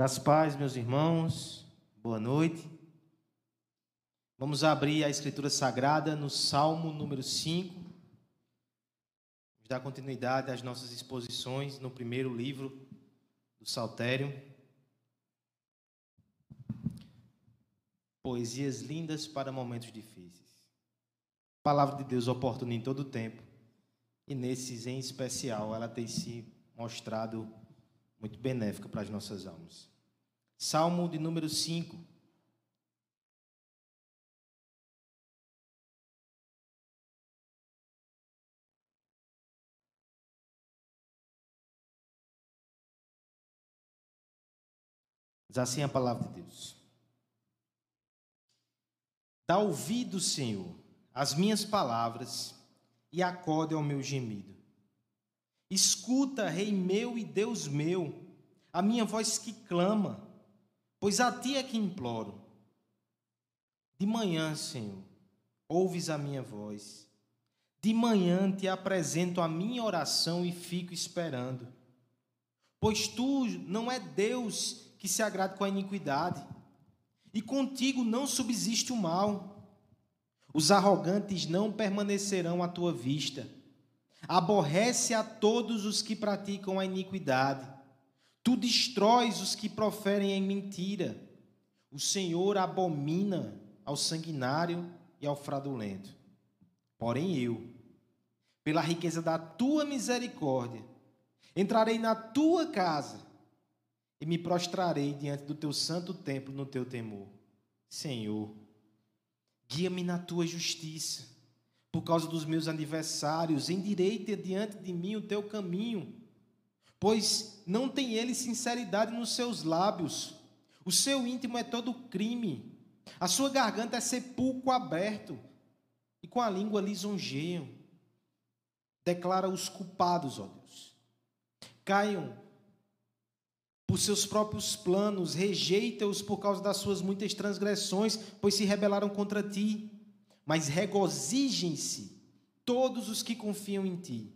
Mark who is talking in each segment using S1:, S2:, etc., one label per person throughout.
S1: Graças paz, meus irmãos. Boa noite. Vamos abrir a Escritura Sagrada no Salmo número 5. Vamos dar continuidade às nossas exposições no primeiro livro do Saltério. Poesias lindas para momentos difíceis. Palavra de Deus oportuna em todo o tempo. E nesses em especial, ela tem se mostrado muito benéfica para as nossas almas. Salmo de número 5. Diz assim a palavra de Deus. Dá ouvido, Senhor, às minhas palavras e acorde ao meu gemido. Escuta, Rei meu e Deus meu, a minha voz que clama, pois a ti é que imploro. De manhã, Senhor, ouves a minha voz. De manhã te apresento a minha oração e fico esperando. Pois tu não é Deus que se agrada com a iniquidade, e contigo não subsiste o mal. Os arrogantes não permanecerão à tua vista aborrece a todos os que praticam a iniquidade. Tu destróis os que proferem em mentira. O Senhor abomina ao sanguinário e ao fraudulento. Porém eu, pela riqueza da tua misericórdia, entrarei na tua casa e me prostrarei diante do teu santo templo no teu temor. Senhor, guia-me na tua justiça por causa dos meus aniversários, endireita diante de mim o teu caminho, pois não tem ele sinceridade nos seus lábios, o seu íntimo é todo crime, a sua garganta é sepulcro aberto, e com a língua lisonjeiam. Declara os culpados, ó Deus. Caiam por seus próprios planos, rejeita-os por causa das suas muitas transgressões, pois se rebelaram contra ti mas regozijem-se todos os que confiam em ti.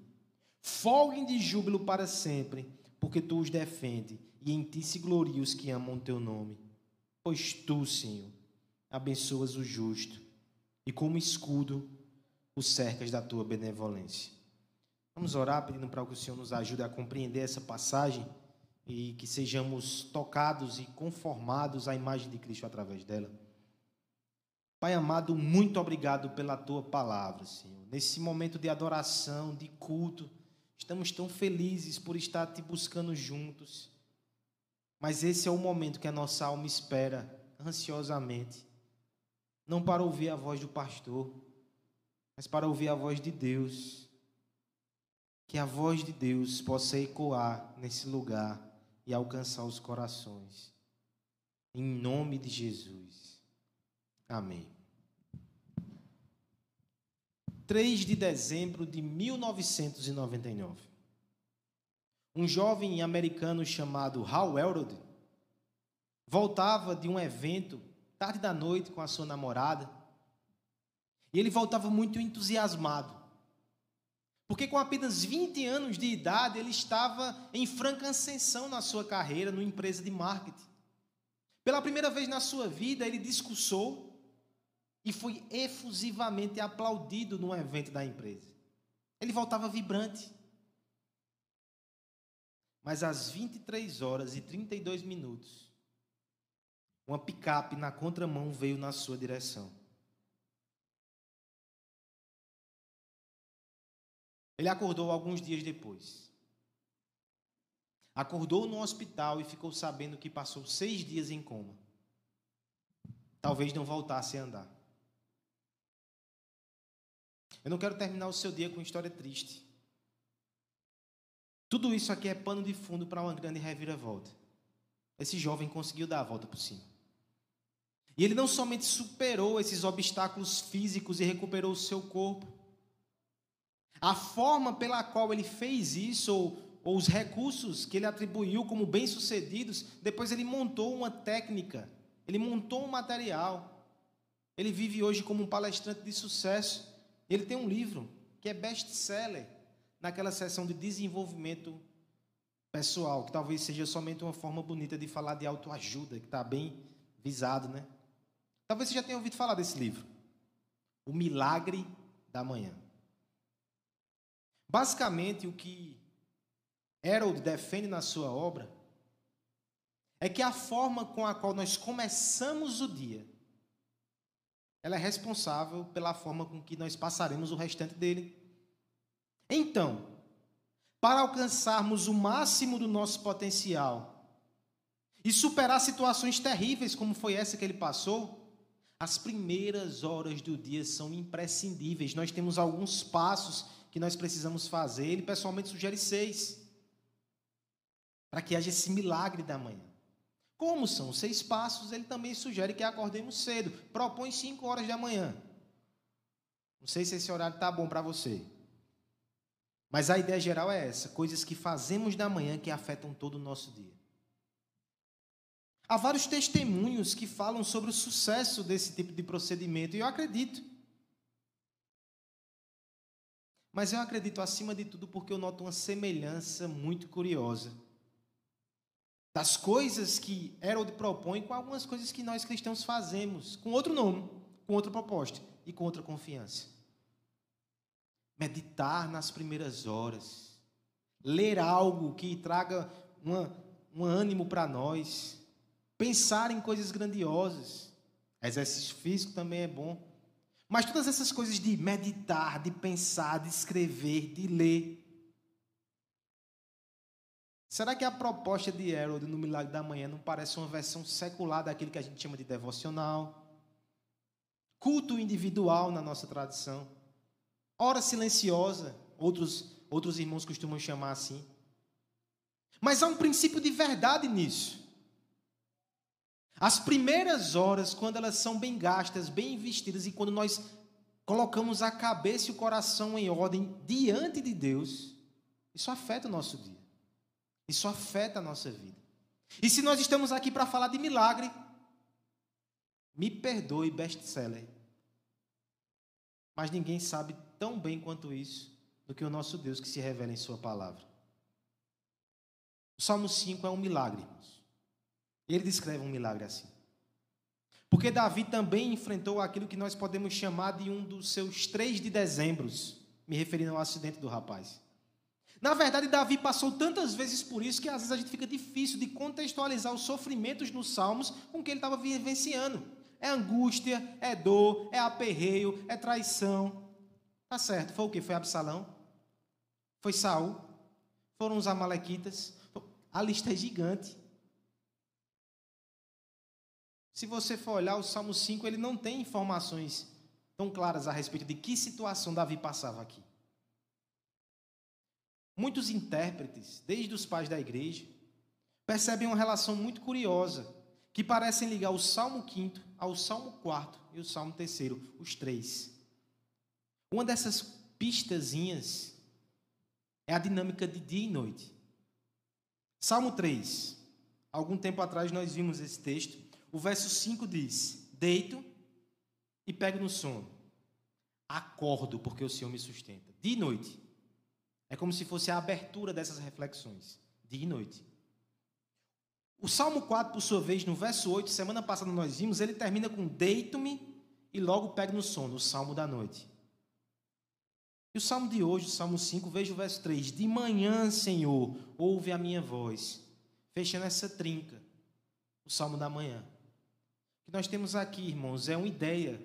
S1: Folguem de júbilo para sempre, porque tu os defende, e em ti se gloriam os que amam o teu nome. Pois tu, Senhor, abençoas o justo, e como escudo o cercas da tua benevolência. Vamos orar pedindo para que o Senhor nos ajude a compreender essa passagem e que sejamos tocados e conformados à imagem de Cristo através dela. Pai amado, muito obrigado pela tua palavra, Senhor. Nesse momento de adoração, de culto, estamos tão felizes por estar te buscando juntos. Mas esse é o momento que a nossa alma espera ansiosamente. Não para ouvir a voz do pastor, mas para ouvir a voz de Deus. Que a voz de Deus possa ecoar nesse lugar e alcançar os corações. Em nome de Jesus. Amém. 3 de dezembro de 1999. Um jovem americano chamado Hal Elrod voltava de um evento tarde da noite com a sua namorada. E ele voltava muito entusiasmado. Porque com apenas 20 anos de idade, ele estava em franca ascensão na sua carreira, numa empresa de marketing. Pela primeira vez na sua vida, ele discursou e foi efusivamente aplaudido num evento da empresa. Ele voltava vibrante. Mas às 23 horas e 32 minutos, uma picape na contramão veio na sua direção. Ele acordou alguns dias depois. Acordou no hospital e ficou sabendo que passou seis dias em coma. Talvez não voltasse a andar. Eu não quero terminar o seu dia com uma história triste. Tudo isso aqui é pano de fundo para uma grande reviravolta. Esse jovem conseguiu dar a volta por cima. E ele não somente superou esses obstáculos físicos e recuperou o seu corpo. A forma pela qual ele fez isso, ou, ou os recursos que ele atribuiu como bem-sucedidos, depois ele montou uma técnica, ele montou um material. Ele vive hoje como um palestrante de sucesso. Ele tem um livro que é best-seller naquela seção de desenvolvimento pessoal, que talvez seja somente uma forma bonita de falar de autoajuda, que está bem visado, né? Talvez você já tenha ouvido falar desse livro. O Milagre da Manhã. Basicamente, o que Harold defende na sua obra é que a forma com a qual nós começamos o dia ela é responsável pela forma com que nós passaremos o restante dele. Então, para alcançarmos o máximo do nosso potencial e superar situações terríveis como foi essa que ele passou, as primeiras horas do dia são imprescindíveis. Nós temos alguns passos que nós precisamos fazer. Ele pessoalmente sugere seis para que haja esse milagre da manhã. Como são seis passos, ele também sugere que acordemos cedo. Propõe cinco horas da manhã. Não sei se esse horário está bom para você. Mas a ideia geral é essa: coisas que fazemos da manhã que afetam todo o nosso dia. Há vários testemunhos que falam sobre o sucesso desse tipo de procedimento, e eu acredito. Mas eu acredito acima de tudo porque eu noto uma semelhança muito curiosa das coisas que Harold propõe com algumas coisas que nós cristãos fazemos, com outro nome, com outra proposta e com outra confiança. Meditar nas primeiras horas, ler algo que traga uma, um ânimo para nós, pensar em coisas grandiosas. Exercício físico também é bom. Mas todas essas coisas de meditar, de pensar, de escrever, de ler, Será que a proposta de Harold no Milagre da Manhã não parece uma versão secular daquilo que a gente chama de devocional? Culto individual na nossa tradição. Hora silenciosa, outros, outros irmãos costumam chamar assim. Mas há um princípio de verdade nisso. As primeiras horas, quando elas são bem gastas, bem investidas, e quando nós colocamos a cabeça e o coração em ordem diante de Deus, isso afeta o nosso dia. Isso afeta a nossa vida. E se nós estamos aqui para falar de milagre, me perdoe, best-seller. Mas ninguém sabe tão bem quanto isso do que o nosso Deus que se revela em Sua palavra. O Salmo 5 é um milagre, irmãos. Ele descreve um milagre assim. Porque Davi também enfrentou aquilo que nós podemos chamar de um dos seus três de dezembros, me referindo ao acidente do rapaz. Na verdade, Davi passou tantas vezes por isso que às vezes a gente fica difícil de contextualizar os sofrimentos nos salmos com que ele estava vivenciando. É angústia, é dor, é aperreio, é traição. Tá certo. Foi o que? Foi Absalão? Foi Saul? Foram os amalequitas? A lista é gigante. Se você for olhar o Salmo 5, ele não tem informações tão claras a respeito de que situação Davi passava aqui. Muitos intérpretes, desde os pais da igreja, percebem uma relação muito curiosa, que parecem ligar o Salmo 5 ao Salmo 4 e o Salmo 3, os três. Uma dessas pistazinhas é a dinâmica de dia e noite. Salmo 3. Algum tempo atrás nós vimos esse texto. O verso 5 diz: Deito e pego no sono. Acordo porque o Senhor me sustenta. Dia e noite. É como se fosse a abertura dessas reflexões, dia e noite. O Salmo 4, por sua vez, no verso 8, semana passada nós vimos, ele termina com deito-me e logo pego no sono, o Salmo da noite. E o Salmo de hoje, o Salmo 5, veja o verso 3. De manhã, Senhor, ouve a minha voz. Fechando essa trinca, o Salmo da manhã. O que nós temos aqui, irmãos, é uma ideia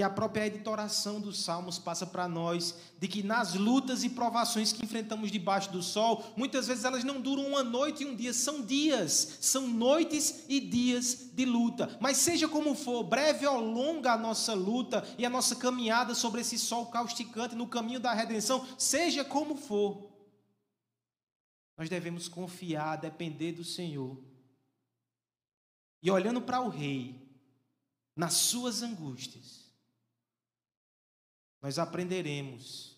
S1: que a própria editoração dos Salmos passa para nós, de que nas lutas e provações que enfrentamos debaixo do sol, muitas vezes elas não duram uma noite e um dia, são dias, são noites e dias de luta. Mas seja como for, breve ou longa a nossa luta e a nossa caminhada sobre esse sol causticante no caminho da redenção, seja como for, nós devemos confiar, depender do Senhor. E olhando para o Rei, nas suas angústias, nós aprenderemos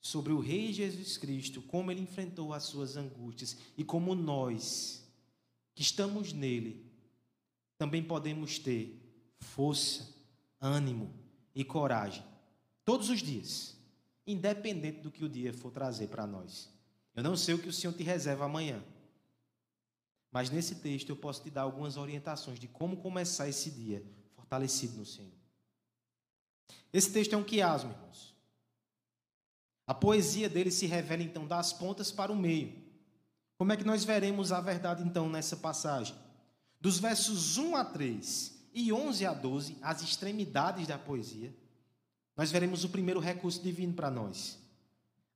S1: sobre o Rei Jesus Cristo, como ele enfrentou as suas angústias e como nós, que estamos nele, também podemos ter força, ânimo e coragem todos os dias, independente do que o dia for trazer para nós. Eu não sei o que o Senhor te reserva amanhã. Mas nesse texto eu posso te dar algumas orientações de como começar esse dia fortalecido no Senhor. Esse texto é um quiasmo, irmãos. A poesia dele se revela então das pontas para o meio. Como é que nós veremos a verdade então nessa passagem? Dos versos 1 a 3 e 11 a 12, as extremidades da poesia, nós veremos o primeiro recurso divino para nós,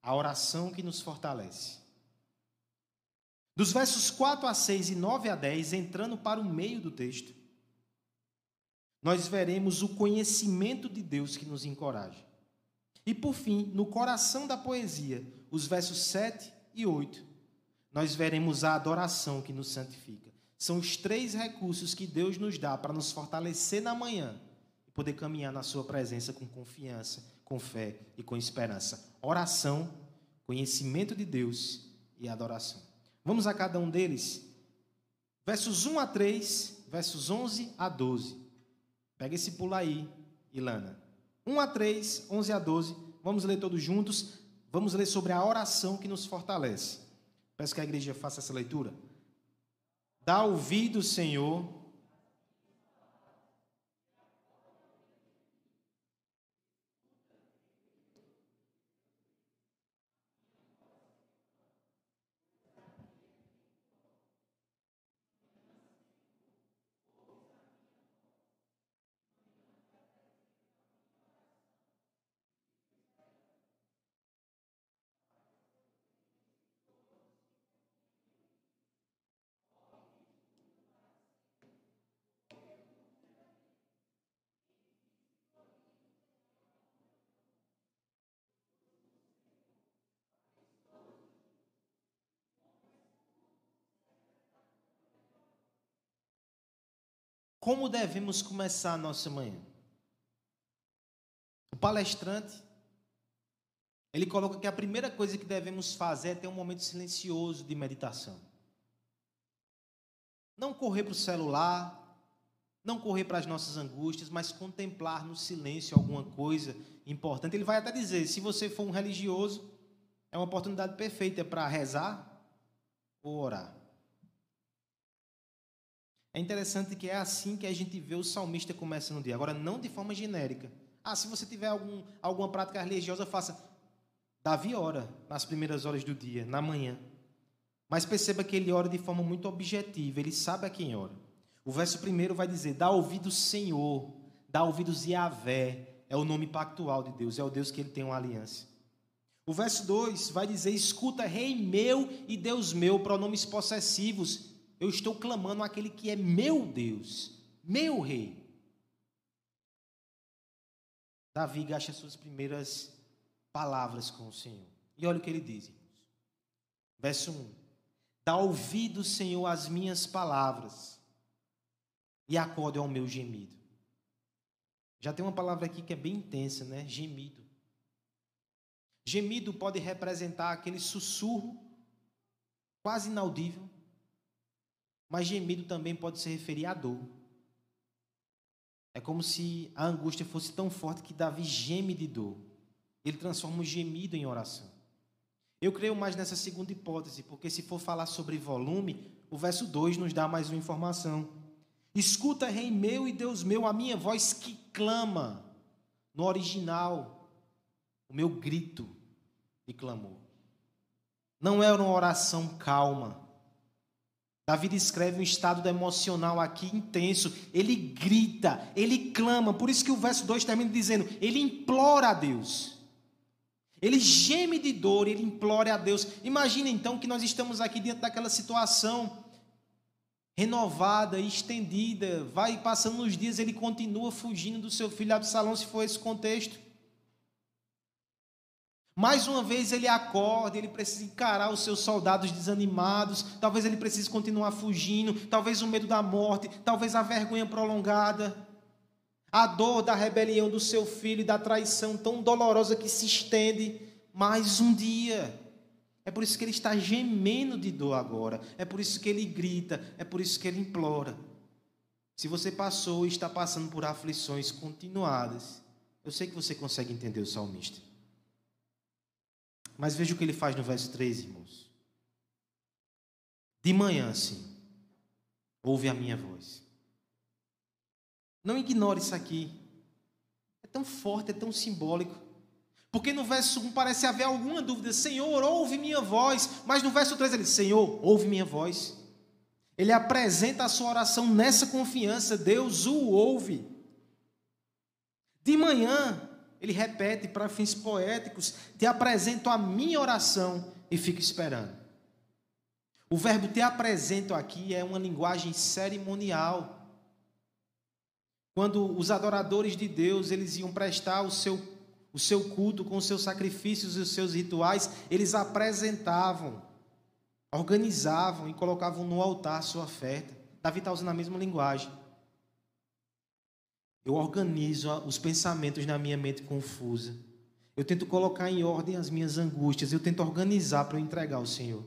S1: a oração que nos fortalece. Dos versos 4 a 6 e 9 a 10, entrando para o meio do texto, nós veremos o conhecimento de Deus que nos encoraja. E por fim, no coração da poesia, os versos 7 e 8, nós veremos a adoração que nos santifica. São os três recursos que Deus nos dá para nos fortalecer na manhã e poder caminhar na Sua presença com confiança, com fé e com esperança. Oração, conhecimento de Deus e adoração. Vamos a cada um deles. Versos 1 a 3, versos 11 a 12. Pega esse pulo aí, Ilana. 1 a 3, 11 a 12. Vamos ler todos juntos. Vamos ler sobre a oração que nos fortalece. Peço que a igreja faça essa leitura. Dá ouvido, Senhor, Como devemos começar a nossa manhã? O palestrante, ele coloca que a primeira coisa que devemos fazer é ter um momento silencioso de meditação. Não correr para o celular, não correr para as nossas angústias, mas contemplar no silêncio alguma coisa importante. Ele vai até dizer: se você for um religioso, é uma oportunidade perfeita para rezar ou orar. É interessante que é assim que a gente vê o salmista começando o dia. Agora, não de forma genérica. Ah, se você tiver algum, alguma prática religiosa, faça. Davi ora nas primeiras horas do dia, na manhã. Mas perceba que ele ora de forma muito objetiva, ele sabe a quem ora. O verso primeiro vai dizer: dá ouvido Senhor, dá ouvidos Yahvé, é o nome pactual de Deus, é o Deus que ele tem uma aliança. O verso 2 vai dizer: escuta, Rei meu e Deus meu, pronomes possessivos, eu estou clamando aquele que é meu Deus, meu rei. Davi gasta suas primeiras palavras com o Senhor. E olha o que ele diz. Verso 1: Dá ouvido, Senhor, às minhas palavras, e acorde ao meu gemido. Já tem uma palavra aqui que é bem intensa, né? Gemido. Gemido pode representar aquele sussurro quase inaudível mas gemido também pode se referir à dor. É como se a angústia fosse tão forte que Davi geme de dor. Ele transforma o gemido em oração. Eu creio mais nessa segunda hipótese, porque se for falar sobre volume, o verso 2 nos dá mais uma informação. Escuta, Rei meu e Deus meu, a minha voz que clama. No original, o meu grito de clamor. Não é uma oração calma Davi descreve um estado emocional aqui intenso. Ele grita, ele clama. Por isso que o verso 2 termina dizendo: ele implora a Deus. Ele geme de dor, ele implora a Deus. Imagina então que nós estamos aqui dentro daquela situação renovada, estendida. Vai passando os dias, ele continua fugindo do seu filho Absalão, se for esse contexto. Mais uma vez ele acorda, ele precisa encarar os seus soldados desanimados, talvez ele precise continuar fugindo, talvez o medo da morte, talvez a vergonha prolongada, a dor da rebelião do seu filho e da traição tão dolorosa que se estende mais um dia. É por isso que ele está gemendo de dor agora, é por isso que ele grita, é por isso que ele implora. Se você passou e está passando por aflições continuadas, eu sei que você consegue entender o salmista. Mas veja o que ele faz no verso 3, irmãos. De manhã, sim, ouve a minha voz. Não ignore isso aqui. É tão forte, é tão simbólico. Porque no verso 1 parece haver alguma dúvida. Senhor, ouve minha voz. Mas no verso 3 ele diz: Senhor, ouve minha voz. Ele apresenta a sua oração nessa confiança. Deus o ouve. De manhã, ele repete para fins poéticos: Te apresento a minha oração e fico esperando. O verbo te apresento aqui é uma linguagem cerimonial. Quando os adoradores de Deus, eles iam prestar o seu, o seu culto com os seus sacrifícios e os seus rituais, eles apresentavam, organizavam e colocavam no altar a sua oferta. Davi está usando a mesma linguagem. Eu organizo os pensamentos na minha mente confusa. Eu tento colocar em ordem as minhas angústias. Eu tento organizar para eu entregar ao Senhor.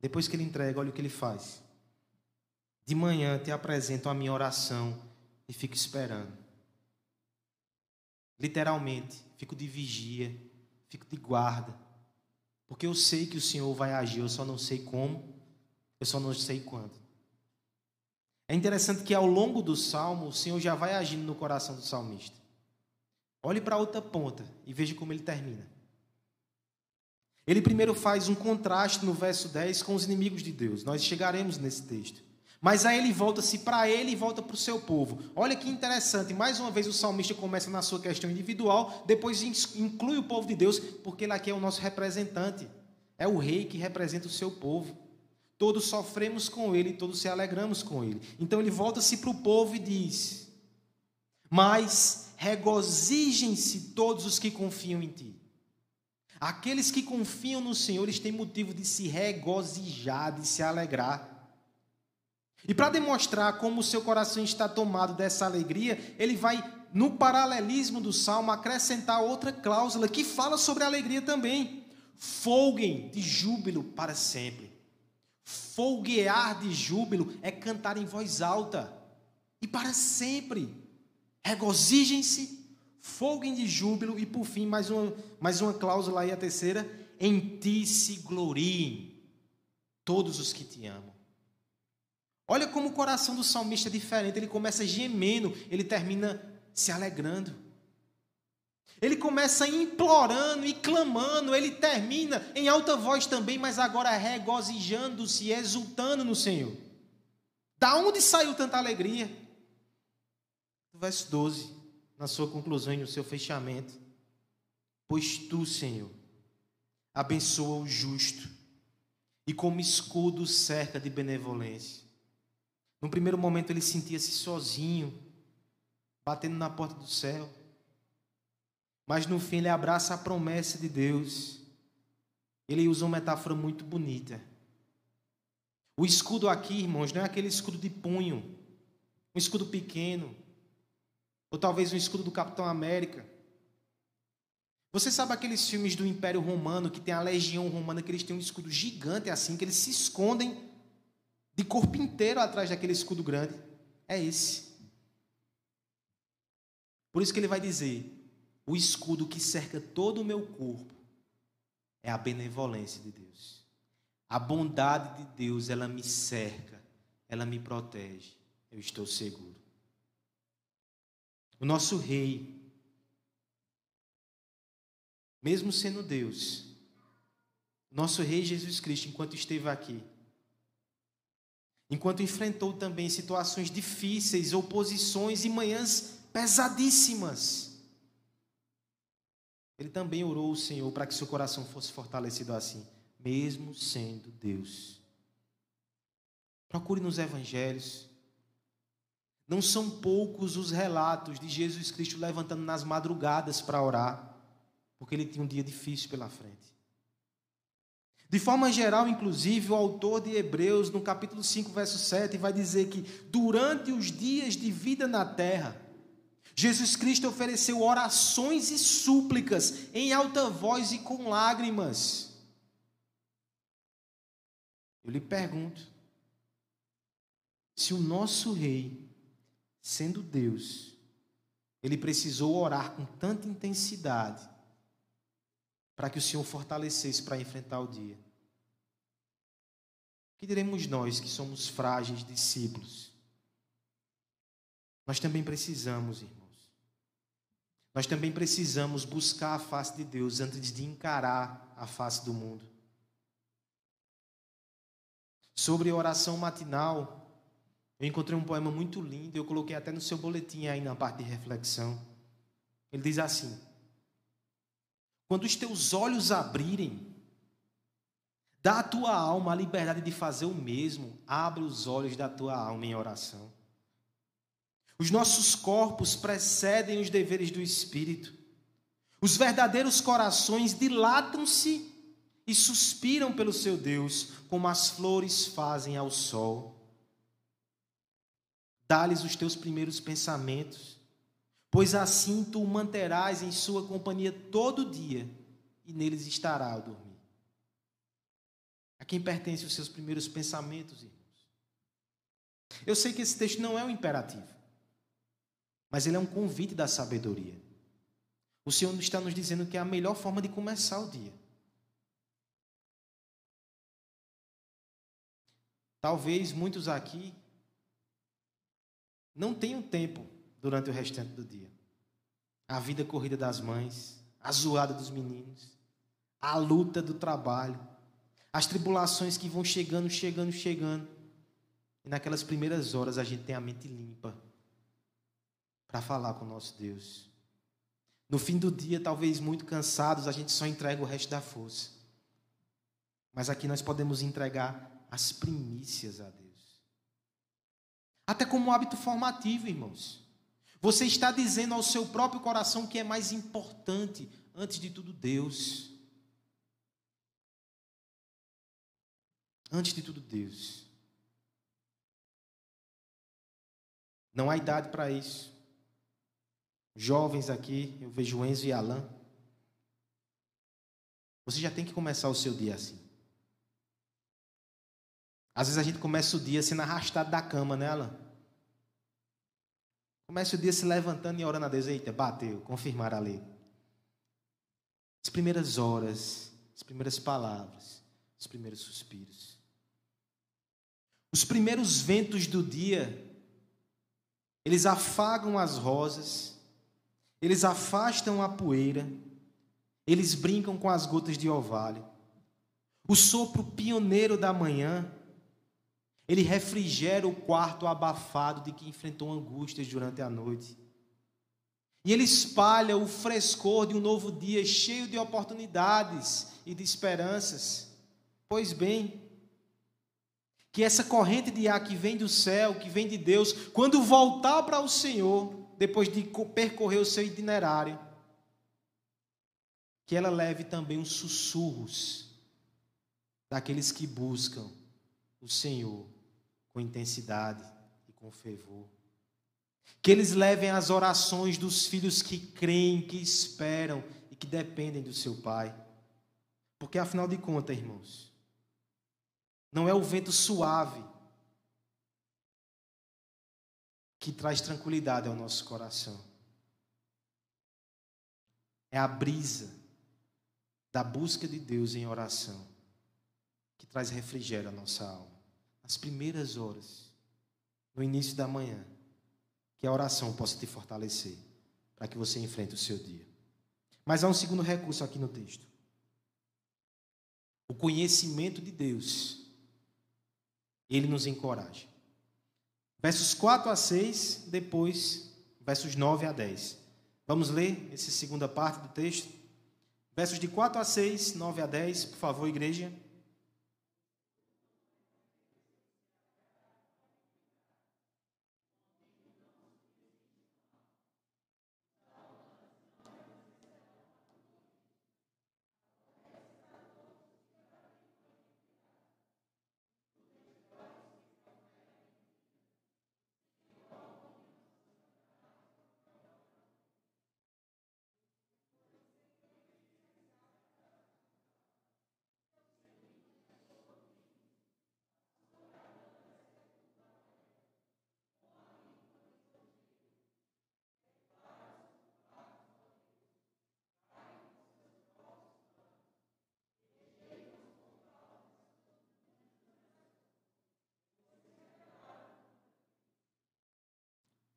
S1: Depois que ele entrega, olha o que ele faz. De manhã te apresento a minha oração e fico esperando. Literalmente, fico de vigia, fico de guarda. Porque eu sei que o Senhor vai agir, eu só não sei como, eu só não sei quando. É interessante que ao longo do salmo, o Senhor já vai agindo no coração do salmista. Olhe para a outra ponta e veja como ele termina. Ele primeiro faz um contraste no verso 10 com os inimigos de Deus. Nós chegaremos nesse texto. Mas aí ele volta-se para ele e volta para o seu povo. Olha que interessante, mais uma vez o salmista começa na sua questão individual, depois inclui o povo de Deus, porque ele aqui é o nosso representante. É o rei que representa o seu povo. Todos sofremos com ele, todos se alegramos com ele. Então ele volta-se para o povo e diz: Mas regozijem-se todos os que confiam em ti. Aqueles que confiam no Senhor, eles têm motivo de se regozijar, de se alegrar. E para demonstrar como o seu coração está tomado dessa alegria, ele vai, no paralelismo do salmo, acrescentar outra cláusula que fala sobre a alegria também. Folguem de júbilo para sempre. Folguear de júbilo é cantar em voz alta e para sempre. Regozijem-se, folguem de júbilo e, por fim, mais uma, mais uma cláusula aí, a terceira: em ti se gloriem todos os que te amam. Olha como o coração do salmista é diferente. Ele começa gemendo, ele termina se alegrando. Ele começa implorando e clamando, ele termina em alta voz também, mas agora regozijando-se, exultando no Senhor. Da onde saiu tanta alegria? Do verso 12, na sua conclusão e no seu fechamento. Pois tu, Senhor, abençoa o justo e como escudo cerca de benevolência. No primeiro momento ele sentia-se sozinho, batendo na porta do céu. Mas no fim ele abraça a promessa de Deus. Ele usa uma metáfora muito bonita. O escudo aqui, irmãos, não é aquele escudo de punho, um escudo pequeno, ou talvez um escudo do Capitão América. Você sabe aqueles filmes do Império Romano que tem a legião romana que eles têm um escudo gigante assim, que eles se escondem de corpo inteiro atrás daquele escudo grande? É esse. Por isso que ele vai dizer: o escudo que cerca todo o meu corpo é a benevolência de Deus. A bondade de Deus, ela me cerca, ela me protege. Eu estou seguro. O nosso rei, mesmo sendo Deus, nosso rei Jesus Cristo, enquanto esteve aqui, enquanto enfrentou também situações difíceis, oposições e manhãs pesadíssimas, ele também orou o Senhor para que seu coração fosse fortalecido assim, mesmo sendo Deus. Procure nos evangelhos. Não são poucos os relatos de Jesus Cristo levantando nas madrugadas para orar, porque ele tinha um dia difícil pela frente. De forma geral, inclusive, o autor de Hebreus, no capítulo 5, verso 7, vai dizer que durante os dias de vida na terra, Jesus Cristo ofereceu orações e súplicas em alta voz e com lágrimas. Eu lhe pergunto: se o nosso rei, sendo Deus, ele precisou orar com tanta intensidade para que o Senhor fortalecesse para enfrentar o dia. que diremos nós que somos frágeis discípulos? Nós também precisamos, irmãos. Nós também precisamos buscar a face de Deus antes de encarar a face do mundo. Sobre oração matinal, eu encontrei um poema muito lindo, eu coloquei até no seu boletim aí na parte de reflexão. Ele diz assim: Quando os teus olhos abrirem, dá à tua alma a liberdade de fazer o mesmo, abre os olhos da tua alma em oração. Os nossos corpos precedem os deveres do espírito. Os verdadeiros corações dilatam-se e suspiram pelo seu Deus, como as flores fazem ao sol. Dá-lhes os teus primeiros pensamentos, pois assim tu o manterás em sua companhia todo dia, e neles estará ao dormir. A quem pertencem os seus primeiros pensamentos, irmãos? Eu sei que esse texto não é um imperativo, mas ele é um convite da sabedoria. O Senhor está nos dizendo que é a melhor forma de começar o dia. Talvez muitos aqui não tenham tempo durante o restante do dia. A vida corrida das mães, a zoada dos meninos, a luta do trabalho, as tribulações que vão chegando, chegando, chegando. E naquelas primeiras horas a gente tem a mente limpa para falar com o nosso Deus. No fim do dia, talvez muito cansados, a gente só entrega o resto da força. Mas aqui nós podemos entregar as primícias a Deus. Até como um hábito formativo, irmãos. Você está dizendo ao seu próprio coração que é mais importante, antes de tudo, Deus. Antes de tudo, Deus. Não há idade para isso. Jovens aqui, eu vejo Enzo e Alan. Você já tem que começar o seu dia assim. Às vezes a gente começa o dia sendo arrastado da cama, né, Alan? Começa o dia se levantando e orando a Deus. Eita, bateu, confirmar a lei. As primeiras horas, as primeiras palavras, os primeiros suspiros. Os primeiros ventos do dia, eles afagam as rosas, eles afastam a poeira, eles brincam com as gotas de orvalho. O sopro pioneiro da manhã ele refrigera o quarto abafado de que enfrentou angústias durante a noite. E ele espalha o frescor de um novo dia cheio de oportunidades e de esperanças. Pois bem, que essa corrente de ar que vem do céu, que vem de Deus, quando voltar para o Senhor, depois de percorrer o seu itinerário, que ela leve também os sussurros daqueles que buscam o Senhor com intensidade e com fervor. Que eles levem as orações dos filhos que creem, que esperam e que dependem do seu Pai. Porque afinal de contas, irmãos, não é o vento suave que traz tranquilidade ao nosso coração. É a brisa da busca de Deus em oração que traz refrigério à nossa alma as primeiras horas, no início da manhã, que a oração possa te fortalecer para que você enfrente o seu dia. Mas há um segundo recurso aqui no texto. O conhecimento de Deus. Ele nos encoraja. Versos 4 a 6, depois versos 9 a 10. Vamos ler essa segunda parte do texto? Versos de 4 a 6, 9 a 10, por favor, igreja.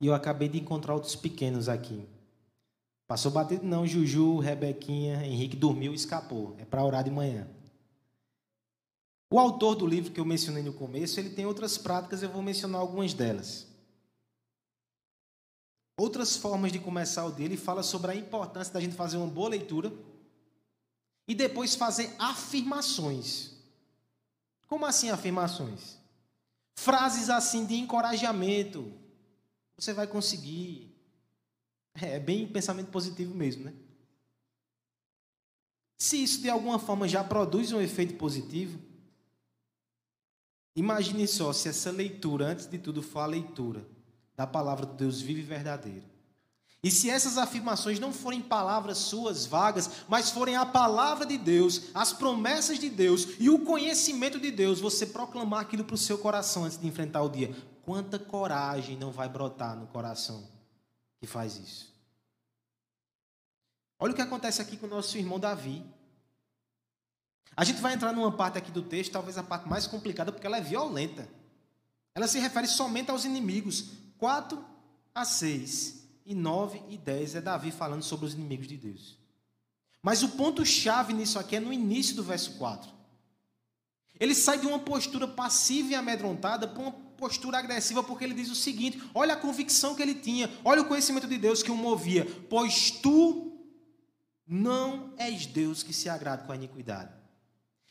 S1: E eu acabei de encontrar outros pequenos aqui. Passou batido? Não, Juju, Rebequinha, Henrique dormiu e escapou. É para orar de manhã. O autor do livro que eu mencionei no começo, ele tem outras práticas, eu vou mencionar algumas delas. Outras formas de começar o dele fala sobre a importância da gente fazer uma boa leitura e depois fazer afirmações. Como assim afirmações? Frases assim de encorajamento. Você vai conseguir. É, é bem pensamento positivo mesmo, né? Se isso de alguma forma já produz um efeito positivo, imagine só se essa leitura, antes de tudo, for a leitura da palavra de Deus vivo e verdadeiro. E se essas afirmações não forem palavras suas vagas, mas forem a palavra de Deus, as promessas de Deus e o conhecimento de Deus, você proclamar aquilo para o seu coração antes de enfrentar o dia. Quanta coragem não vai brotar no coração que faz isso? Olha o que acontece aqui com o nosso irmão Davi. A gente vai entrar numa parte aqui do texto, talvez a parte mais complicada, porque ela é violenta. Ela se refere somente aos inimigos. 4 a 6 e 9 e 10 é Davi falando sobre os inimigos de Deus. Mas o ponto-chave nisso aqui é no início do verso 4. Ele sai de uma postura passiva e amedrontada para uma postura agressiva, porque ele diz o seguinte: olha a convicção que ele tinha, olha o conhecimento de Deus que o movia, pois tu não és Deus que se agrada com a iniquidade.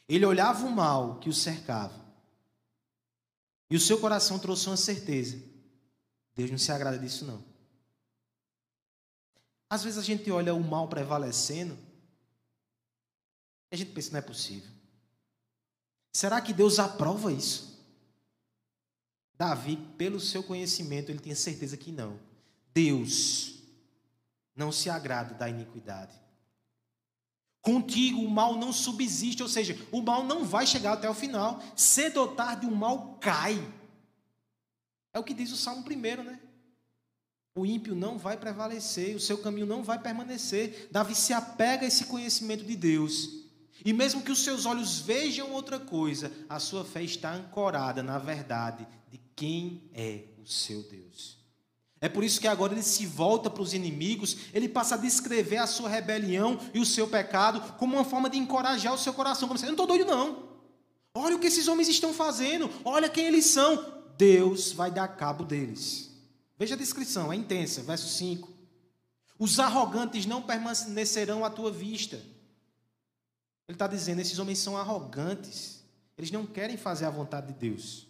S1: Ele olhava o mal que o cercava, e o seu coração trouxe uma certeza: Deus não se agrada disso, não. Às vezes a gente olha o mal prevalecendo e a gente pensa, não é possível. Será que Deus aprova isso? Davi, pelo seu conhecimento, ele tinha certeza que não. Deus não se agrada da iniquidade. Contigo o mal não subsiste, ou seja, o mal não vai chegar até o final. Cedo ou tarde o mal cai. É o que diz o Salmo primeiro, né? o ímpio não vai prevalecer, o seu caminho não vai permanecer. Davi se apega a esse conhecimento de Deus. E mesmo que os seus olhos vejam outra coisa, a sua fé está ancorada na verdade de quem é o seu Deus. É por isso que agora ele se volta para os inimigos, ele passa a descrever a sua rebelião e o seu pecado como uma forma de encorajar o seu coração. Como assim, eu não estou doido, não. Olha o que esses homens estão fazendo, olha quem eles são. Deus vai dar cabo deles. Veja a descrição, é intensa, verso 5. Os arrogantes não permanecerão à tua vista. Ele está dizendo: esses homens são arrogantes. Eles não querem fazer a vontade de Deus.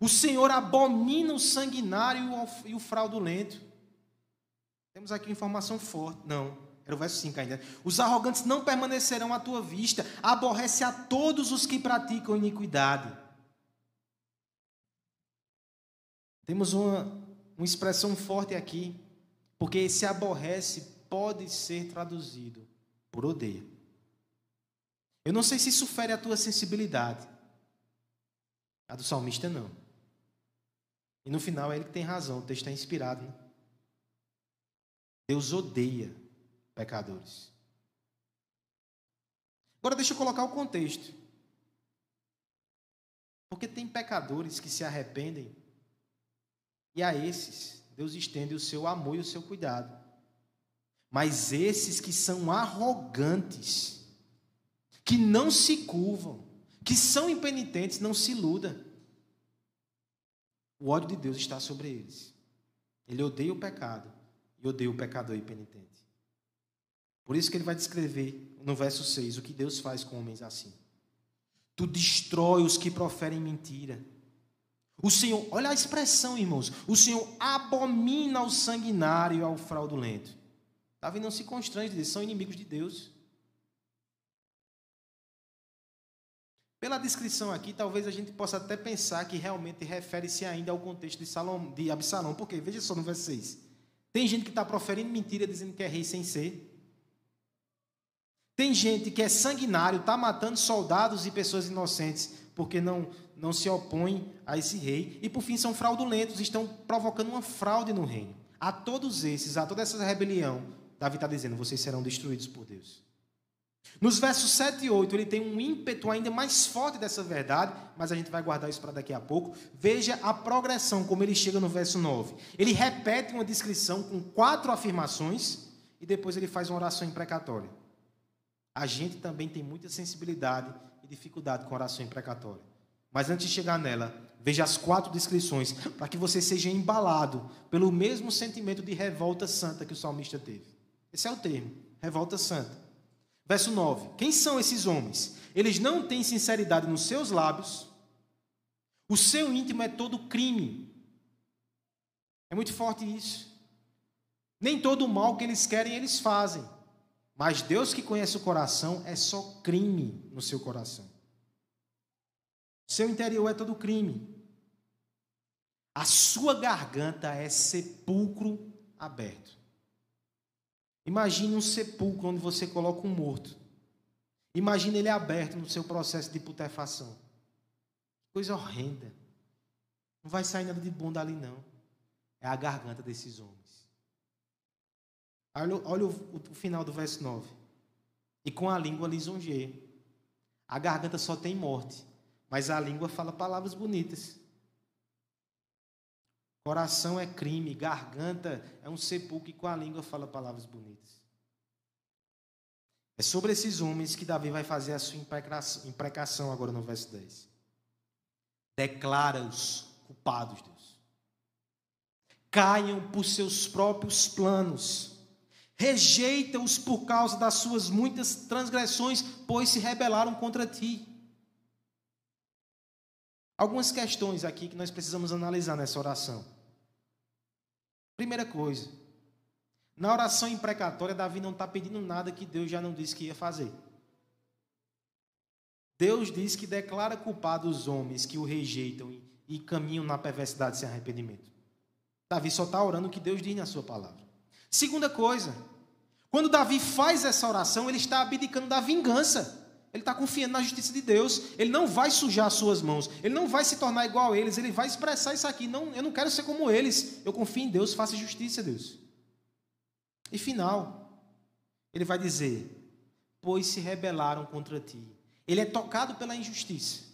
S1: O Senhor abomina o sanguinário e o fraudulento. Temos aqui informação forte. Não, era o verso 5 ainda. Os arrogantes não permanecerão à tua vista. Aborrece a todos os que praticam iniquidade. Temos uma, uma expressão forte aqui, porque esse aborrece pode ser traduzido por odeia. Eu não sei se isso fere a tua sensibilidade. A do salmista não. E no final é ele que tem razão, o texto está inspirado. Né? Deus odeia pecadores. Agora deixa eu colocar o contexto. Porque tem pecadores que se arrependem e a esses, Deus estende o seu amor e o seu cuidado. Mas esses que são arrogantes, que não se curvam, que são impenitentes, não se iluda. O ódio de Deus está sobre eles. Ele odeia o pecado e odeia o pecador impenitente. Por isso que ele vai descrever no verso 6 o que Deus faz com homens assim. Tu destrói os que proferem mentira o Senhor, olha a expressão, irmãos. O Senhor abomina o sanguinário e ao fraudulento. Davi não se constrange, eles são inimigos de Deus. Pela descrição aqui, talvez a gente possa até pensar que realmente refere-se ainda ao contexto de, Salom, de Absalão. Porque, veja só no verso 6. Tem gente que está proferindo mentira dizendo que é rei sem ser. Tem gente que é sanguinário, está matando soldados e pessoas inocentes porque não, não se opõem a esse rei. E por fim são fraudulentos, estão provocando uma fraude no reino. A todos esses, a toda essa rebelião, Davi está dizendo: vocês serão destruídos por Deus. Nos versos 7 e 8, ele tem um ímpeto ainda mais forte dessa verdade, mas a gente vai guardar isso para daqui a pouco. Veja a progressão, como ele chega no verso 9. Ele repete uma descrição com quatro afirmações e depois ele faz uma oração imprecatória. A gente também tem muita sensibilidade e dificuldade com oração imprecatória. Mas antes de chegar nela, veja as quatro descrições, para que você seja embalado pelo mesmo sentimento de revolta santa que o salmista teve. Esse é o termo, revolta santa. Verso 9: Quem são esses homens? Eles não têm sinceridade nos seus lábios, o seu íntimo é todo crime. É muito forte isso. Nem todo o mal que eles querem, eles fazem. Mas Deus que conhece o coração é só crime no seu coração. Seu interior é todo crime. A sua garganta é sepulcro aberto. Imagine um sepulcro onde você coloca um morto. Imagine ele aberto no seu processo de putrefação. Coisa horrenda. Não vai sair nada de bom dali, não. É a garganta desses homens. Olha, olha o, o, o, final do verso 9. E com a língua lisonjeia. A garganta só tem morte, mas a língua fala palavras bonitas. Coração é crime, garganta é um sepulcro e com a língua fala palavras bonitas. É sobre esses homens que Davi vai fazer a sua imprecação agora no verso 10. Declara-os culpados, Deus. Caiam por seus próprios planos. Rejeita-os por causa das suas muitas transgressões, pois se rebelaram contra ti. Algumas questões aqui que nós precisamos analisar nessa oração. Primeira coisa, na oração imprecatória, Davi não está pedindo nada que Deus já não disse que ia fazer. Deus diz que declara culpados os homens que o rejeitam e caminham na perversidade sem arrependimento. Davi só está orando o que Deus diz na sua palavra. Segunda coisa, quando Davi faz essa oração, ele está abdicando da vingança. Ele está confiando na justiça de Deus. Ele não vai sujar as suas mãos. Ele não vai se tornar igual a eles. Ele vai expressar isso aqui. Não, eu não quero ser como eles. Eu confio em Deus. Faça justiça, Deus. E final, ele vai dizer: Pois se rebelaram contra ti. Ele é tocado pela injustiça.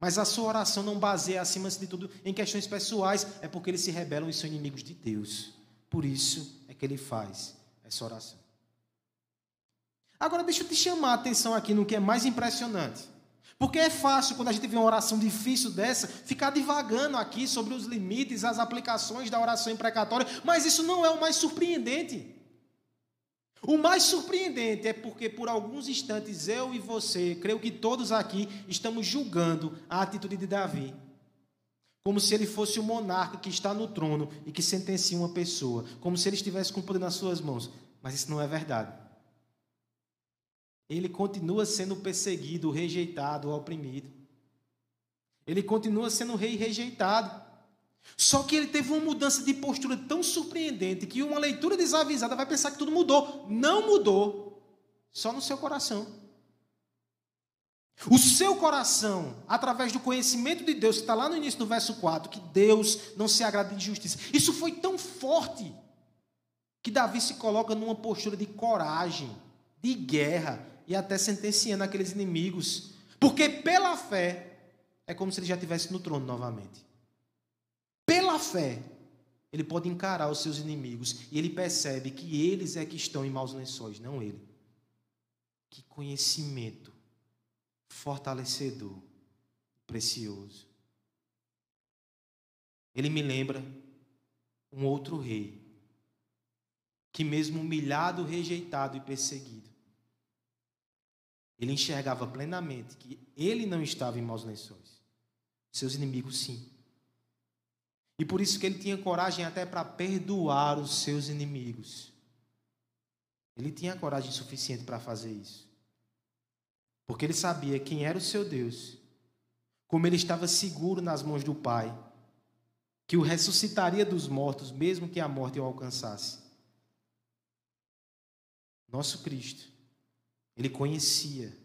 S1: Mas a sua oração não baseia, acima de tudo, em questões pessoais. É porque eles se rebelam e são inimigos de Deus. Por isso é que ele faz essa oração. Agora, deixa eu te chamar a atenção aqui no que é mais impressionante. Porque é fácil, quando a gente vê uma oração difícil dessa, ficar divagando aqui sobre os limites, as aplicações da oração imprecatória, mas isso não é o mais surpreendente. O mais surpreendente é porque, por alguns instantes, eu e você, creio que todos aqui, estamos julgando a atitude de Davi. Como se ele fosse o monarca que está no trono e que sentencia uma pessoa. Como se ele estivesse com poder nas suas mãos. Mas isso não é verdade ele continua sendo perseguido, rejeitado, oprimido. Ele continua sendo rei rejeitado. Só que ele teve uma mudança de postura tão surpreendente que uma leitura desavisada vai pensar que tudo mudou. Não mudou, só no seu coração. O seu coração, através do conhecimento de Deus, está lá no início do verso 4, que Deus não se agrada de justiça. Isso foi tão forte que Davi se coloca numa postura de coragem, de guerra, e até sentenciando aqueles inimigos, porque pela fé é como se ele já estivesse no trono novamente. Pela fé, ele pode encarar os seus inimigos e ele percebe que eles é que estão em maus lençóis, não ele. Que conhecimento fortalecedor, precioso. Ele me lembra um outro rei que mesmo humilhado, rejeitado e perseguido, ele enxergava plenamente que ele não estava em maus lençóis. Seus inimigos, sim. E por isso que ele tinha coragem até para perdoar os seus inimigos. Ele tinha coragem suficiente para fazer isso. Porque ele sabia quem era o seu Deus, como ele estava seguro nas mãos do Pai, que o ressuscitaria dos mortos, mesmo que a morte o alcançasse. Nosso Cristo ele conhecia,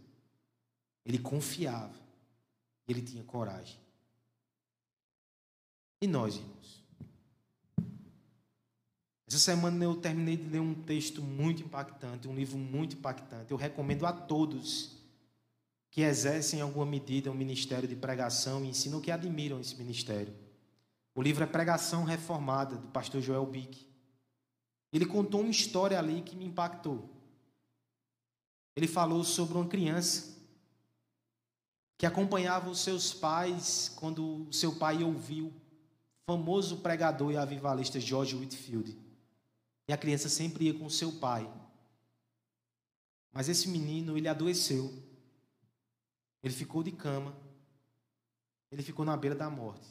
S1: ele confiava, ele tinha coragem. E nós, irmãos? Essa semana eu terminei de ler um texto muito impactante, um livro muito impactante. Eu recomendo a todos que exercem em alguma medida um ministério de pregação e ensino que admiram esse ministério. O livro é Pregação Reformada, do pastor Joel Bick. Ele contou uma história ali que me impactou. Ele falou sobre uma criança que acompanhava os seus pais quando o seu pai ouviu o famoso pregador e avivalista George Whitfield. E a criança sempre ia com o seu pai. Mas esse menino, ele adoeceu. Ele ficou de cama. Ele ficou na beira da morte.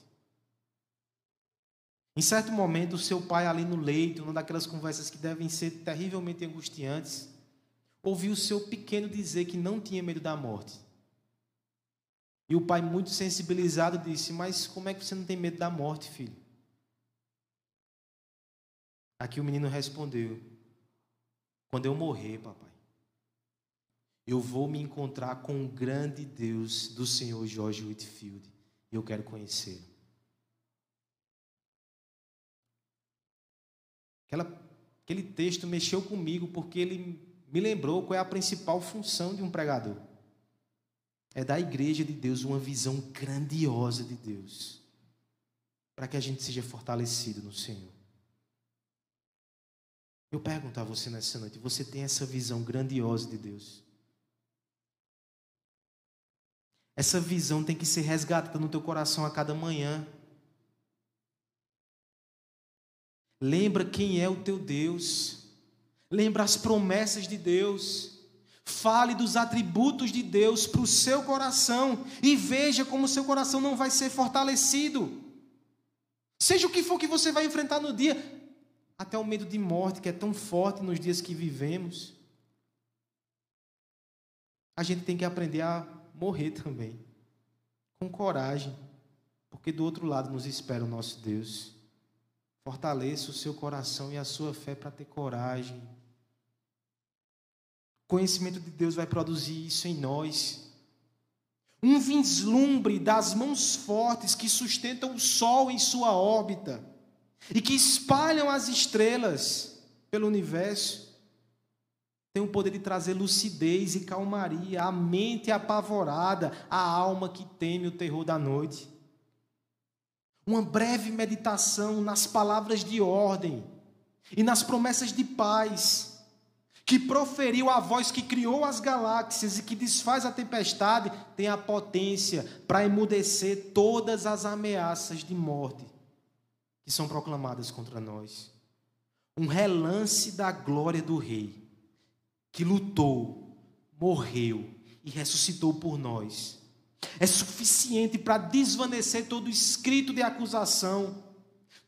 S1: Em certo momento, o seu pai, ali no leito, numa daquelas conversas que devem ser terrivelmente angustiantes, ouviu o seu pequeno dizer que não tinha medo da morte. E o pai, muito sensibilizado, disse: Mas como é que você não tem medo da morte, filho? Aqui o menino respondeu: Quando eu morrer, papai, eu vou me encontrar com o grande Deus do Senhor George Whitfield e eu quero conhecê-lo. Aquela, aquele texto mexeu comigo porque ele me lembrou qual é a principal função de um pregador. É dar à igreja de Deus uma visão grandiosa de Deus, para que a gente seja fortalecido no Senhor. Eu pergunto a você nessa noite: você tem essa visão grandiosa de Deus? Essa visão tem que ser resgatada no teu coração a cada manhã. Lembra quem é o teu Deus. Lembra as promessas de Deus. Fale dos atributos de Deus para o seu coração e veja como o seu coração não vai ser fortalecido. Seja o que for que você vai enfrentar no dia, até o medo de morte, que é tão forte nos dias que vivemos. A gente tem que aprender a morrer também, com coragem, porque do outro lado nos espera o nosso Deus. Fortaleça o seu coração e a sua fé para ter coragem. Conhecimento de Deus vai produzir isso em nós. Um vislumbre das mãos fortes que sustentam o sol em sua órbita e que espalham as estrelas pelo universo tem o poder de trazer lucidez e calmaria à mente apavorada, à alma que teme o terror da noite uma breve meditação nas palavras de ordem e nas promessas de paz que proferiu a voz que criou as galáxias e que desfaz a tempestade, tem a potência para emudecer todas as ameaças de morte que são proclamadas contra nós. Um relance da glória do Rei, que lutou, morreu e ressuscitou por nós é suficiente para desvanecer todo escrito de acusação,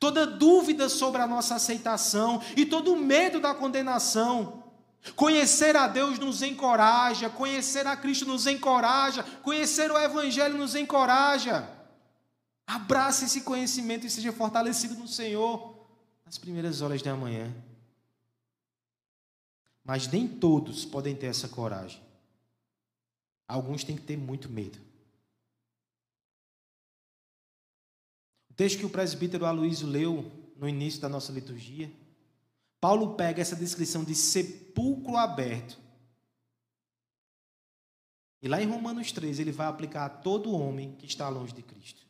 S1: toda dúvida sobre a nossa aceitação e todo medo da condenação. Conhecer a Deus nos encoraja, conhecer a Cristo nos encoraja, conhecer o Evangelho nos encoraja. Abrace esse conhecimento e seja fortalecido no Senhor nas primeiras horas da manhã. Mas nem todos podem ter essa coragem. Alguns têm que ter muito medo. O texto que o presbítero Aloysio leu no início da nossa liturgia, Paulo pega essa descrição de sepulcro aberto. E lá em Romanos 3, ele vai aplicar a todo homem que está longe de Cristo.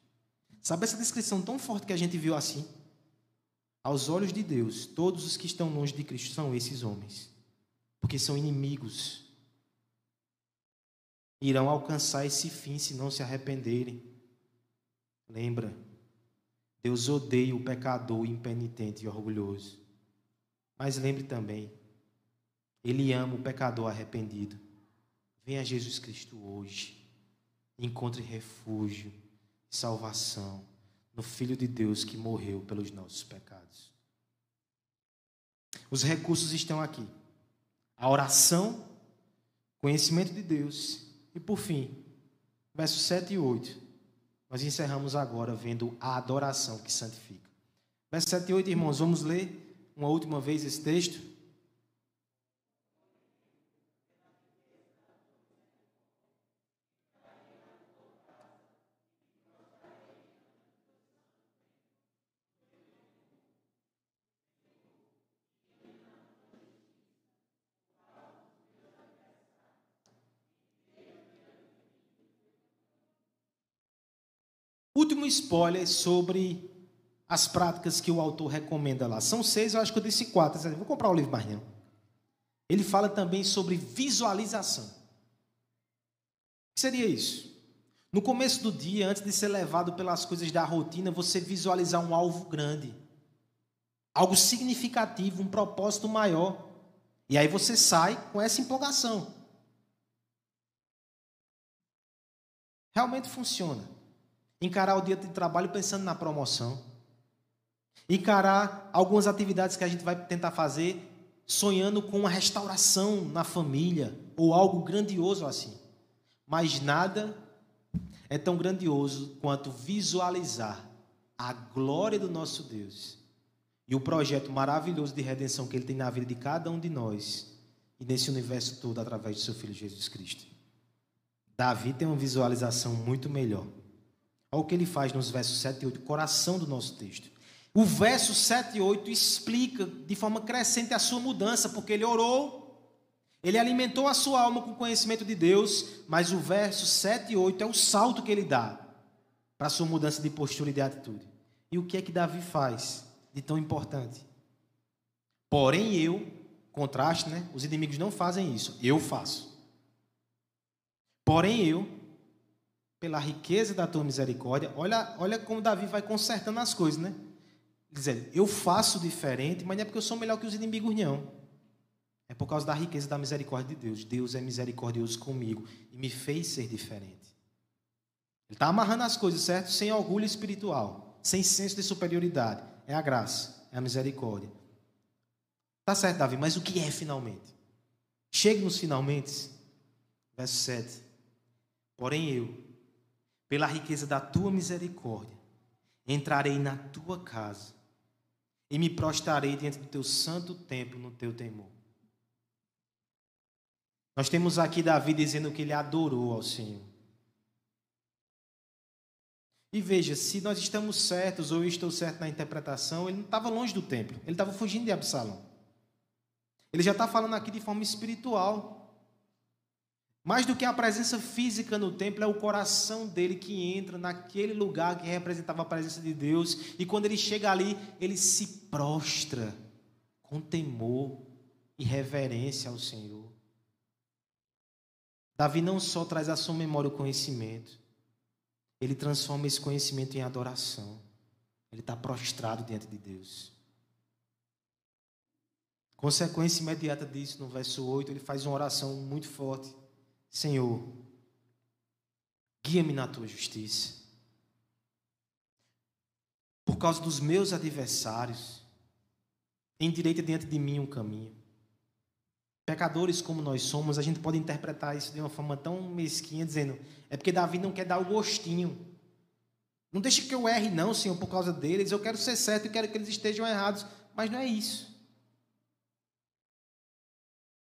S1: Sabe essa descrição tão forte que a gente viu assim? Aos olhos de Deus, todos os que estão longe de Cristo são esses homens, porque são inimigos. Irão alcançar esse fim se não se arrependerem. Lembra, Deus odeia o pecador impenitente e orgulhoso. Mas lembre também, Ele ama o pecador arrependido. Venha a Jesus Cristo hoje. Encontre refúgio salvação no Filho de Deus que morreu pelos nossos pecados. Os recursos estão aqui: a oração, conhecimento de Deus e, por fim, versos 7 e 8 nós encerramos agora vendo a adoração que santifica. Verso 7 e 8, irmãos, vamos ler uma última vez esse texto? Último spoiler sobre as práticas que o autor recomenda lá. São seis, eu acho que eu disse quatro. Vou comprar o livro mais não. Ele fala também sobre visualização. O que seria isso? No começo do dia, antes de ser levado pelas coisas da rotina, você visualizar um alvo grande, algo significativo, um propósito maior. E aí você sai com essa empolgação. Realmente funciona. Encarar o dia de trabalho pensando na promoção. Encarar algumas atividades que a gente vai tentar fazer sonhando com uma restauração na família ou algo grandioso assim. Mas nada é tão grandioso quanto visualizar a glória do nosso Deus e o projeto maravilhoso de redenção que Ele tem na vida de cada um de nós e nesse universo todo através de seu Filho Jesus Cristo. Davi tem uma visualização muito melhor. Olha o que ele faz nos versos 7 e 8, coração do nosso texto. O verso 7 e 8 explica de forma crescente a sua mudança, porque ele orou, ele alimentou a sua alma com o conhecimento de Deus, mas o verso 7 e 8 é o salto que ele dá para a sua mudança de postura e de atitude. E o que é que Davi faz de tão importante? Porém, eu, contraste, né? Os inimigos não fazem isso, eu faço. Porém, eu, pela riqueza da tua misericórdia, olha, olha como Davi vai consertando as coisas, né? Dizendo, eu faço diferente, mas não é porque eu sou melhor que os inimigos, não. É por causa da riqueza da misericórdia de Deus. Deus é misericordioso comigo e me fez ser diferente. Ele está amarrando as coisas, certo? Sem orgulho espiritual, sem senso de superioridade. É a graça, é a misericórdia. Tá certo, Davi, mas o que é finalmente? Chegue nos finalmente. Verso 7. Porém eu, pela riqueza da tua misericórdia, entrarei na tua casa e me prostrarei diante do teu santo templo no teu temor. Nós temos aqui Davi dizendo que ele adorou ao Senhor. E veja, se nós estamos certos ou eu estou certo na interpretação, ele não estava longe do templo, ele estava fugindo de Absalão. Ele já está falando aqui de forma espiritual. Mais do que a presença física no templo, é o coração dele que entra naquele lugar que representava a presença de Deus. E quando ele chega ali, ele se prostra com temor e reverência ao Senhor. Davi não só traz à sua memória o conhecimento, ele transforma esse conhecimento em adoração. Ele está prostrado diante de Deus. Consequência imediata disso, no verso 8, ele faz uma oração muito forte. Senhor, guia-me na tua justiça. Por causa dos meus adversários, endireita diante de mim um caminho. Pecadores como nós somos, a gente pode interpretar isso de uma forma tão mesquinha, dizendo: é porque Davi não quer dar o gostinho. Não deixe que eu erre, não, Senhor, por causa deles. Eu quero ser certo e quero que eles estejam errados. Mas não é isso.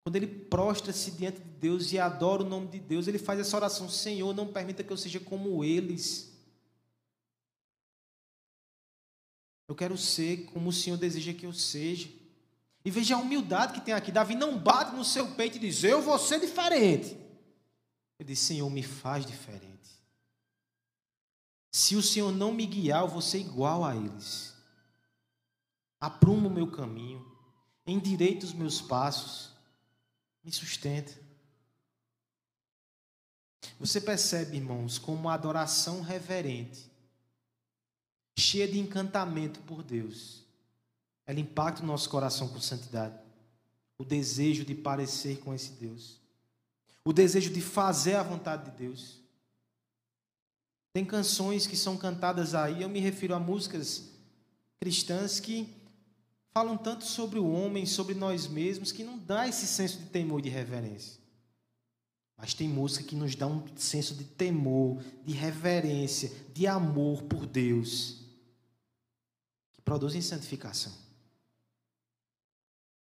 S1: Quando ele prostra-se diante de Deus e adora o nome de Deus, ele faz essa oração: Senhor, não permita que eu seja como eles. Eu quero ser como o Senhor deseja que eu seja. E veja a humildade que tem aqui. Davi não bate no seu peito e diz: Eu vou ser diferente. Ele diz: Senhor, me faz diferente. Se o Senhor não me guiar, eu vou ser igual a eles. Apruma o meu caminho, endireita os meus passos me sustenta. Você percebe, irmãos, como a adoração reverente, cheia de encantamento por Deus, ela impacta o nosso coração com santidade. O desejo de parecer com esse Deus. O desejo de fazer a vontade de Deus. Tem canções que são cantadas aí, eu me refiro a músicas cristãs que falam tanto sobre o homem, sobre nós mesmos, que não dá esse senso de temor e de reverência. Mas tem música que nos dá um senso de temor, de reverência, de amor por Deus, que produzem santificação.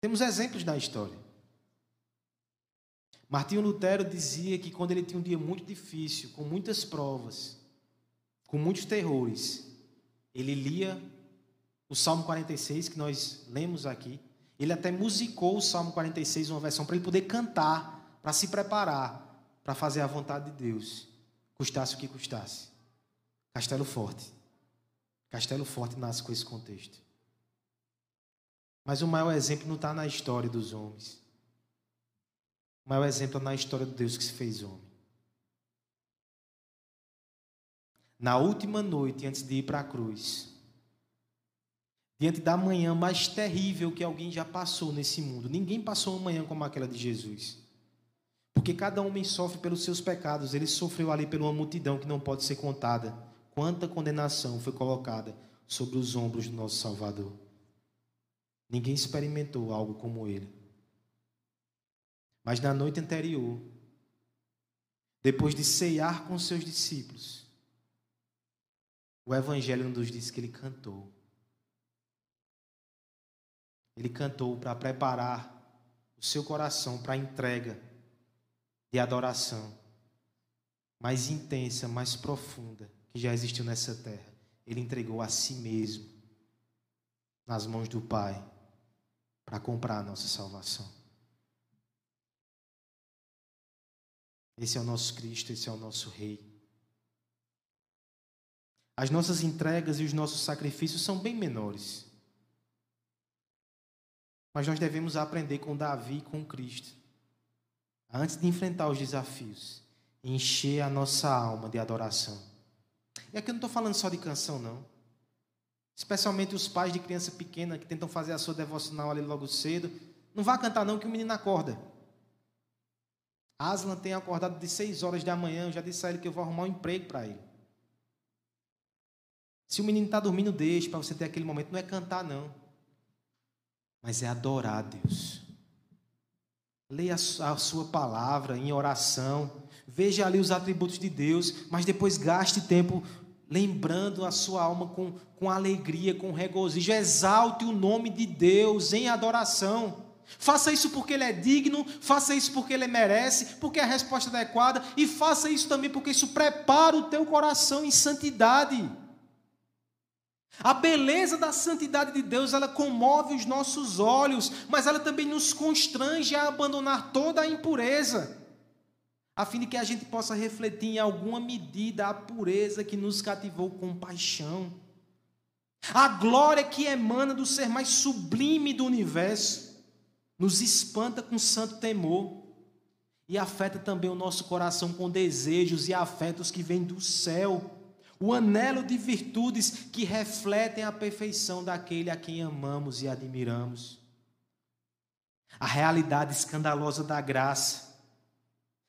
S1: Temos exemplos na história. Martinho Lutero dizia que quando ele tinha um dia muito difícil, com muitas provas, com muitos terrores, ele lia o Salmo 46, que nós lemos aqui. Ele até musicou o Salmo 46, uma versão, para ele poder cantar, para se preparar, para fazer a vontade de Deus, custasse o que custasse. Castelo Forte. Castelo Forte nasce com esse contexto. Mas o maior exemplo não está na história dos homens. O maior exemplo é na história de Deus que se fez homem. Na última noite, antes de ir para a cruz, diante da manhã mais terrível que alguém já passou nesse mundo, ninguém passou uma manhã como aquela de Jesus. Porque cada homem sofre pelos seus pecados, ele sofreu ali por uma multidão que não pode ser contada. Quanta condenação foi colocada sobre os ombros do nosso Salvador. Ninguém experimentou algo como ele. Mas na noite anterior, depois de ceiar com seus discípulos, o Evangelho nos diz que ele cantou. Ele cantou para preparar o seu coração para a entrega de adoração mais intensa, mais profunda que já existiu nessa terra. Ele entregou a si mesmo nas mãos do Pai para comprar a nossa salvação. Esse é o nosso Cristo, esse é o nosso Rei. As nossas entregas e os nossos sacrifícios são bem menores. Mas nós devemos aprender com Davi e com Cristo. Antes de enfrentar os desafios, encher a nossa alma de adoração. E aqui eu não estou falando só de canção, não. Especialmente os pais de criança pequena que tentam fazer a sua devocional ali logo cedo. Não vá cantar não que o menino acorda. Aslan tem acordado de 6 horas da manhã, eu já disse a ele que eu vou arrumar um emprego para ele. Se o menino está dormindo, deixe para você ter aquele momento. Não é cantar, não. Mas é adorar a Deus. Leia a sua palavra em oração. Veja ali os atributos de Deus, mas depois gaste tempo lembrando a sua alma com, com alegria, com regozijo. Exalte o nome de Deus em adoração. Faça isso porque Ele é digno, faça isso porque Ele merece, porque é a resposta adequada, e faça isso também porque isso prepara o teu coração em santidade. A beleza da santidade de Deus, ela comove os nossos olhos, mas ela também nos constrange a abandonar toda a impureza a fim de que a gente possa refletir em alguma medida a pureza que nos cativou com paixão. A glória que emana do ser mais sublime do universo nos espanta com santo temor e afeta também o nosso coração com desejos e afetos que vêm do céu. O anelo de virtudes que refletem a perfeição daquele a quem amamos e admiramos. A realidade escandalosa da graça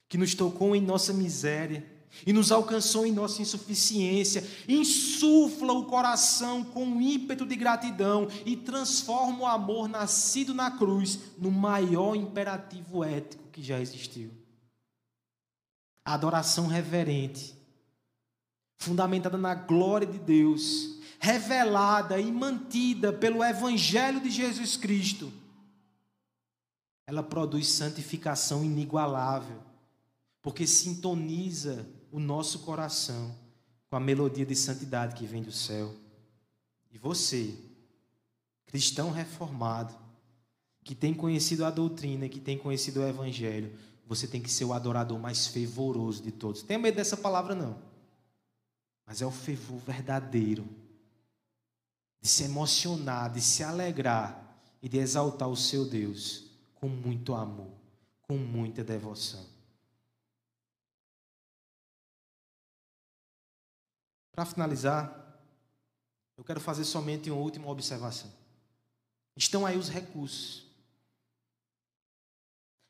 S1: que nos tocou em nossa miséria e nos alcançou em nossa insuficiência, insufla o coração com um ímpeto de gratidão e transforma o amor nascido na cruz no maior imperativo ético que já existiu. A adoração reverente, fundamentada na glória de Deus, revelada e mantida pelo Evangelho de Jesus Cristo, ela produz santificação inigualável porque sintoniza o nosso coração com a melodia de santidade que vem do céu. E você, cristão reformado, que tem conhecido a doutrina, que tem conhecido o evangelho, você tem que ser o adorador mais fervoroso de todos. Tenha medo dessa palavra não. Mas é o fervor verdadeiro de se emocionar, de se alegrar e de exaltar o seu Deus com muito amor, com muita devoção. Para finalizar, eu quero fazer somente uma última observação. Estão aí os recursos.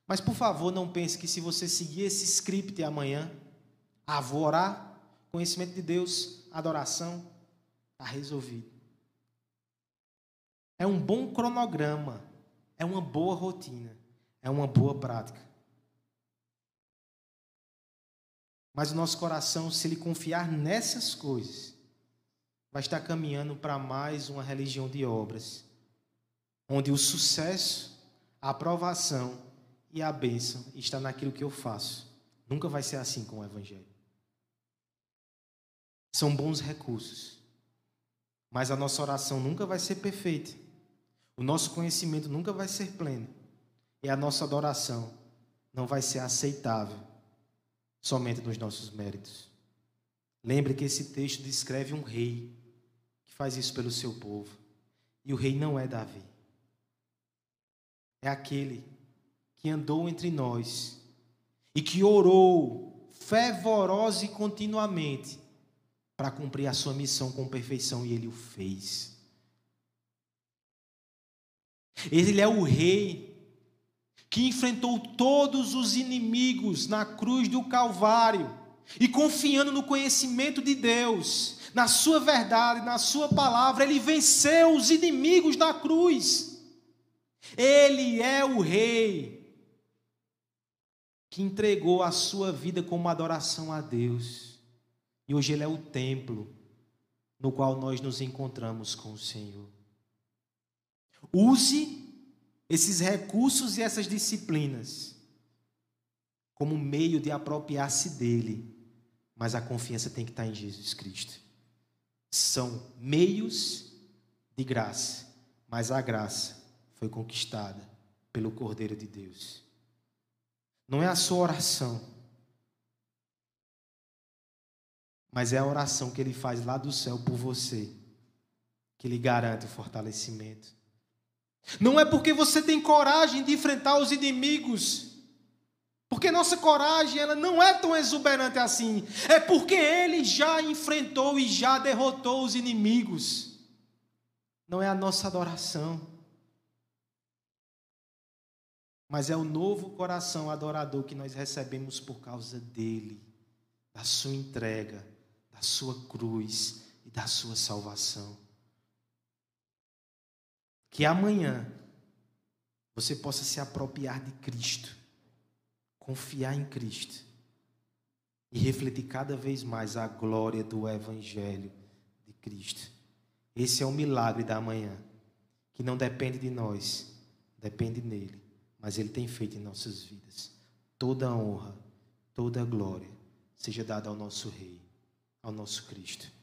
S1: Mas por favor, não pense que se você seguir esse script amanhã, ah, vou orar, conhecimento de Deus, adoração, está resolvido. É um bom cronograma, é uma boa rotina, é uma boa prática. Mas o nosso coração, se ele confiar nessas coisas, vai estar caminhando para mais uma religião de obras, onde o sucesso, a aprovação e a bênção está naquilo que eu faço. Nunca vai ser assim com o Evangelho. São bons recursos, mas a nossa oração nunca vai ser perfeita. O nosso conhecimento nunca vai ser pleno. E a nossa adoração não vai ser aceitável somente nos nossos méritos. Lembre que esse texto descreve um rei que faz isso pelo seu povo. E o rei não é Davi. É aquele que andou entre nós e que orou fervorosa e continuamente para cumprir a sua missão com perfeição e ele o fez. Ele é o rei que enfrentou todos os inimigos na cruz do Calvário e confiando no conhecimento de Deus, na sua verdade, na sua palavra, ele venceu os inimigos na cruz. Ele é o rei que entregou a sua vida como adoração a Deus. E hoje ele é o templo no qual nós nos encontramos com o Senhor. Use esses recursos e essas disciplinas como meio de apropriar-se dele, mas a confiança tem que estar em Jesus Cristo. São meios de graça, mas a graça foi conquistada pelo Cordeiro de Deus. Não é a sua oração, mas é a oração que ele faz lá do céu por você, que lhe garante o fortalecimento. Não é porque você tem coragem de enfrentar os inimigos, porque nossa coragem ela não é tão exuberante assim. É porque ele já enfrentou e já derrotou os inimigos. Não é a nossa adoração, mas é o novo coração adorador que nós recebemos por causa dele, da sua entrega, da sua cruz e da sua salvação. Que amanhã você possa se apropriar de Cristo, confiar em Cristo e refletir cada vez mais a glória do Evangelho de Cristo. Esse é o milagre da manhã, que não depende de nós, depende nele, mas ele tem feito em nossas vidas. Toda a honra, toda a glória seja dada ao nosso Rei, ao nosso Cristo.